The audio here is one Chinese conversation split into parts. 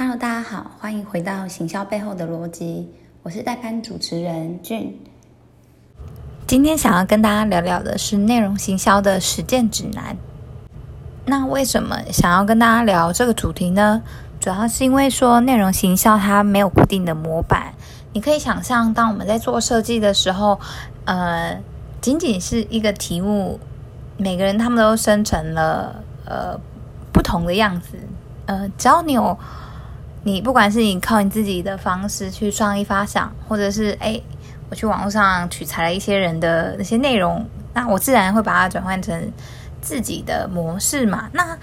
Hello，大家好，欢迎回到行销背后的逻辑，我是代班主持人俊。今天想要跟大家聊聊的是内容行销的实践指南。那为什么想要跟大家聊这个主题呢？主要是因为说内容行销它没有固定的模板，你可以想象，当我们在做设计的时候，呃，仅仅是一个题目，每个人他们都生成了呃不同的样子，呃，只要你有。你不管是你靠你自己的方式去创意发想，或者是哎，我去网络上取材了一些人的那些内容，那我自然会把它转换成自己的模式嘛。那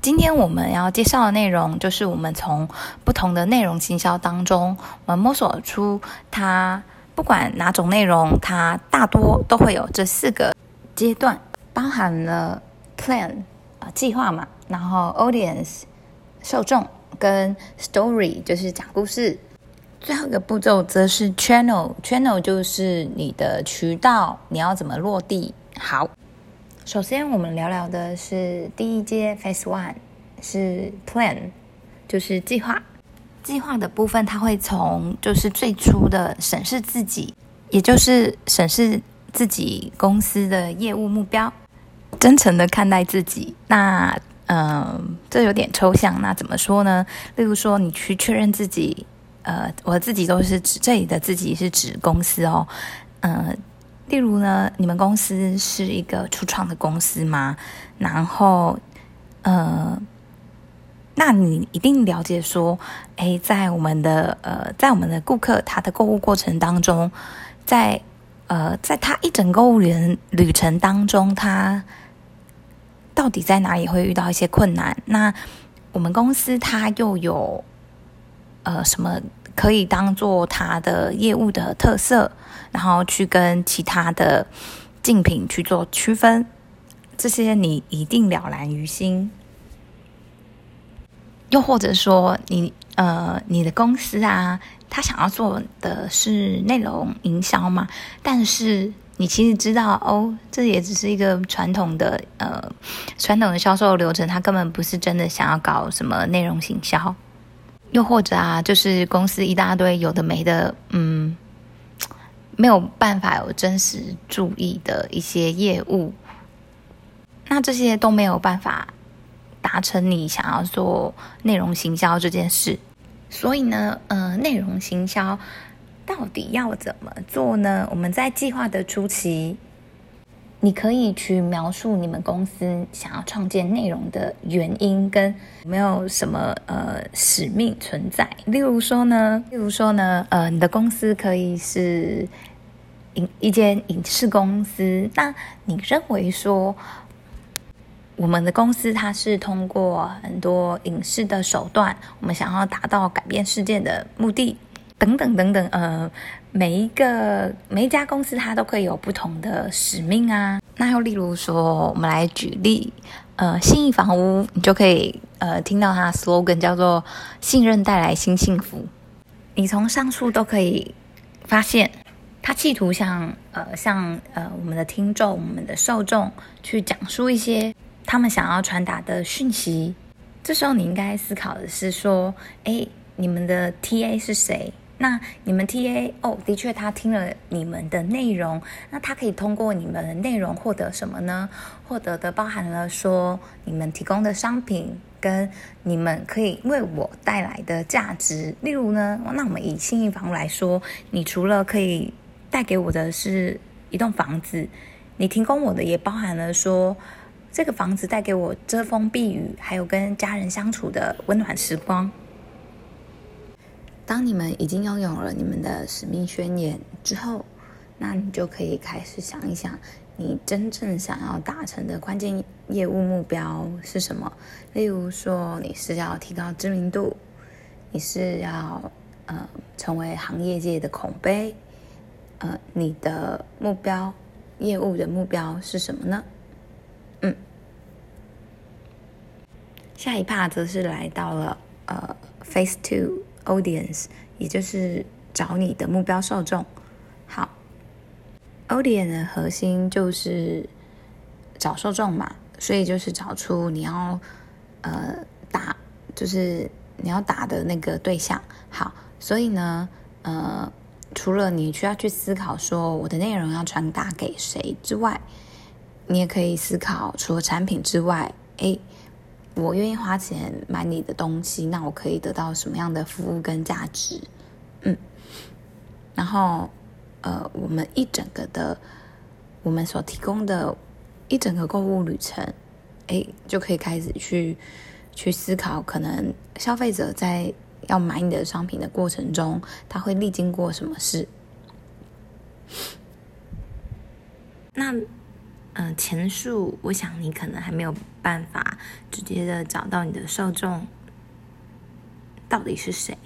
今天我们要介绍的内容，就是我们从不同的内容行销当中，我们摸索出它不管哪种内容，它大多都会有这四个阶段，包含了 plan 啊计划嘛，然后 audience。受众跟 story 就是讲故事，最后一个步骤则是 channel，channel 就是你的渠道，你要怎么落地？好，首先我们聊聊的是第一阶 phase one 是 plan，就是计划。计划的部分，它会从就是最初的审视自己，也就是审视自己公司的业务目标，真诚的看待自己。那嗯，这有点抽象。那怎么说呢？例如说，你去确认自己，呃，我自己都是指这里的自己是指公司哦。嗯，例如呢，你们公司是一个初创的公司吗？然后，呃，那你一定了解说，诶，在我们的呃，在我们的顾客他的购物过程当中，在呃，在他一整购物旅旅程当中，他。到底在哪里会遇到一些困难？那我们公司它又有呃什么可以当做它的业务的特色，然后去跟其他的竞品去做区分？这些你一定了然于心。又或者说你，呃你的公司啊，他想要做的是内容营销嘛，但是。你其实知道哦，这也只是一个传统的呃传统的销售流程，他根本不是真的想要搞什么内容行销，又或者啊，就是公司一大堆有的没的，嗯，没有办法有真实注意的一些业务，那这些都没有办法达成你想要做内容行销这件事，所以呢，呃，内容行销。到底要怎么做呢？我们在计划的初期，你可以去描述你们公司想要创建内容的原因，跟有没有什么呃使命存在。例如说呢，例如说呢，呃，你的公司可以是影一间影视公司，那你认为说，我们的公司它是通过很多影视的手段，我们想要达到改变世界的目的。等等等等，呃，每一个每一家公司它都可以有不同的使命啊。那又例如说，我们来举例，呃，信义房屋，你就可以呃听到它的 slogan 叫做“信任带来新幸福”。你从上述都可以发现，它企图向呃向呃我们的听众、我们的受众去讲述一些他们想要传达的讯息。这时候你应该思考的是说，诶，你们的 TA 是谁？那你们 TA 哦，的确，他听了你们的内容，那他可以通过你们的内容获得什么呢？获得的包含了说你们提供的商品跟你们可以为我带来的价值。例如呢，那我们以信义房来说，你除了可以带给我的是一栋房子，你提供我的也包含了说这个房子带给我遮风避雨，还有跟家人相处的温暖时光。当你们已经拥有了你们的使命宣言之后，那你就可以开始想一想，你真正想要达成的关键业务目标是什么？例如说，你是要提高知名度，你是要呃成为行业界的口碑，呃，你的目标业务的目标是什么呢？嗯，下一趴则是来到了呃 Phase Two。Audience，也就是找你的目标受众。好，Audience 的核心就是找受众嘛，所以就是找出你要呃打就是你要打的那个对象。好，所以呢，呃，除了你需要去思考说我的内容要传达给谁之外，你也可以思考，除了产品之外，诶，我愿意花钱买你的东西，那我可以得到什么样的服务跟价值？嗯，然后，呃，我们一整个的，我们所提供的一整个购物旅程，诶，就可以开始去去思考，可能消费者在要买你的商品的过程中，他会历经过什么事？那，呃，前述，我想你可能还没有办法直接的找到你的受众到底是谁，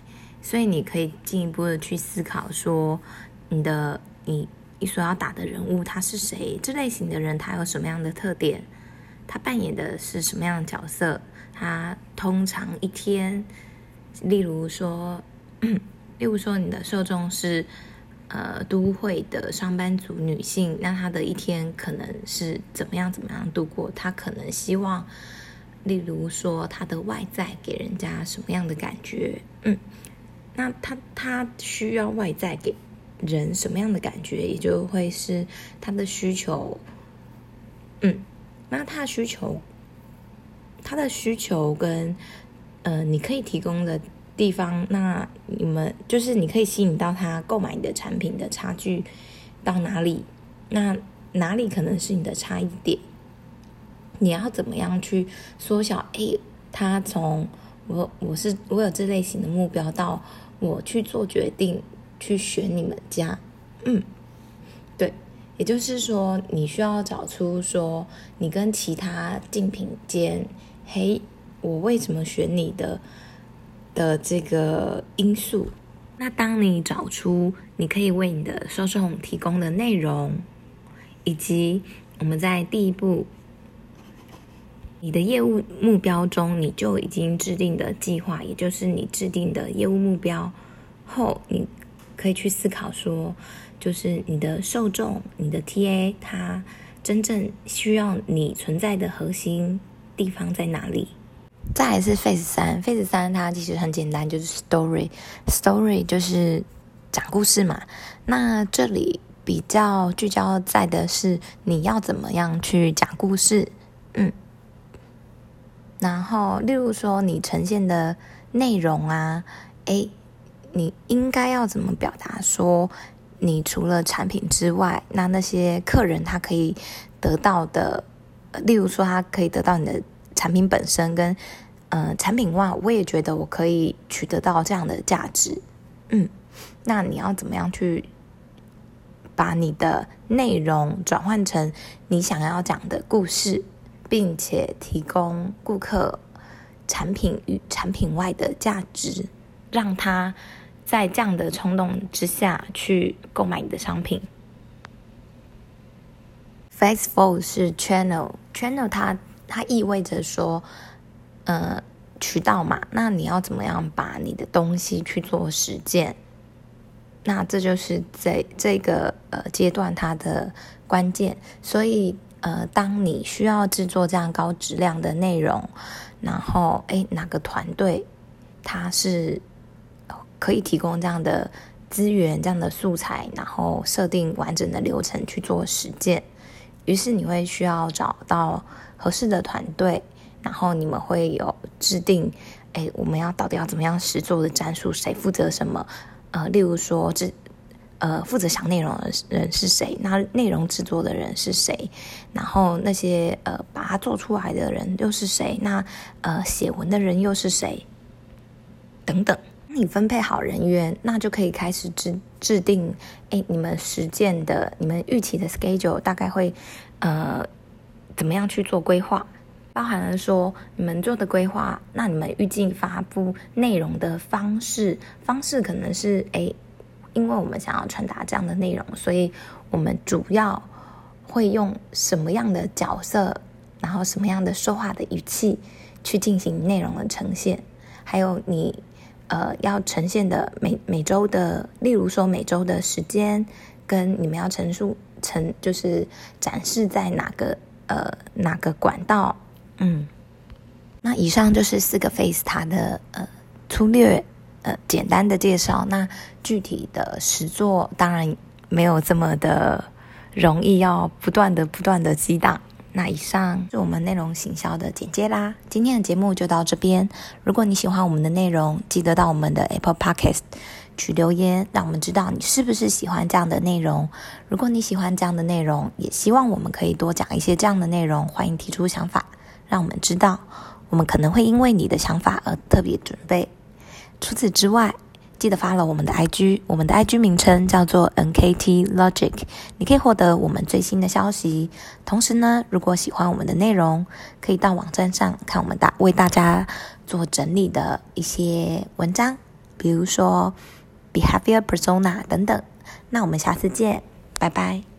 所以你可以进一步的去思考说，你的你你所要打的人物他是谁？这类型的人他有什么样的特点？他扮演的是什么样的角色？他通常一天，例如说，例如说你的受众是呃都会的上班族女性，那她的一天可能是怎么样怎么样度过？她可能希望，例如说她的外在给人家什么样的感觉？嗯，那她她需要外在给人什么样的感觉？也就会是她的需求，嗯。那他的需求，他的需求跟呃，你可以提供的地方，那你们就是你可以吸引到他购买你的产品的差距到哪里？那哪里可能是你的差异点？你要怎么样去缩小？诶，他从我我是我有这类型的目标到我去做决定去选你们家，嗯，对。也就是说，你需要找出说你跟其他竞品间，嘿，我为什么选你的的这个因素。那当你找出你可以为你的受众提供的内容，以及我们在第一步，你的业务目标中，你就已经制定的计划，也就是你制定的业务目标后，你可以去思考说。就是你的受众，你的 TA，他真正需要你存在的核心地方在哪里？再来是 Phase 三，Phase 三它其实很简单，就是 Story，Story 就是讲故事嘛。那这里比较聚焦在的是你要怎么样去讲故事，嗯。然后，例如说你呈现的内容啊，诶，你应该要怎么表达说？你除了产品之外，那那些客人他可以得到的，例如说他可以得到你的产品本身跟呃产品外，我也觉得我可以取得到这样的价值，嗯，那你要怎么样去把你的内容转换成你想要讲的故事，并且提供顾客产品与产品外的价值，让他。在这样的冲动之下去购买你的商品。Phase four 是 channel，channel 它它意味着说，呃，渠道嘛，那你要怎么样把你的东西去做实践？那这就是这这个呃阶段它的关键。所以呃，当你需要制作这样高质量的内容，然后诶，哪个团队它是？可以提供这样的资源、这样的素材，然后设定完整的流程去做实践。于是你会需要找到合适的团队，然后你们会有制定，哎，我们要到底要怎么样实做的战术？谁负责什么？呃，例如说，这呃负责想内容的人是谁？那内容制作的人是谁？然后那些呃把它做出来的人又是谁？那呃写文的人又是谁？等等。你分配好人员，那就可以开始制制定，哎，你们实践的、你们预期的 schedule 大概会，呃，怎么样去做规划？包含了说你们做的规划，那你们预计发布内容的方式，方式可能是，哎，因为我们想要传达这样的内容，所以我们主要会用什么样的角色，然后什么样的说话的语气去进行内容的呈现，还有你。呃，要呈现的每每周的，例如说每周的时间，跟你们要陈述陈，就是展示在哪个呃哪个管道，嗯，那以上就是四个 phase 它的呃粗略呃简单的介绍。那具体的实作当然没有这么的容易，要不断的不断的激荡。那以上是我们内容行销的简介啦。今天的节目就到这边。如果你喜欢我们的内容，记得到我们的 Apple Podcast 去留言，让我们知道你是不是喜欢这样的内容。如果你喜欢这样的内容，也希望我们可以多讲一些这样的内容。欢迎提出想法，让我们知道。我们可能会因为你的想法而特别准备。除此之外，记得发了我们的 IG，我们的 IG 名称叫做 NKT Logic，你可以获得我们最新的消息。同时呢，如果喜欢我们的内容，可以到网站上看我们大为大家做整理的一些文章，比如说 Behavior Persona 等等。那我们下次见，拜拜。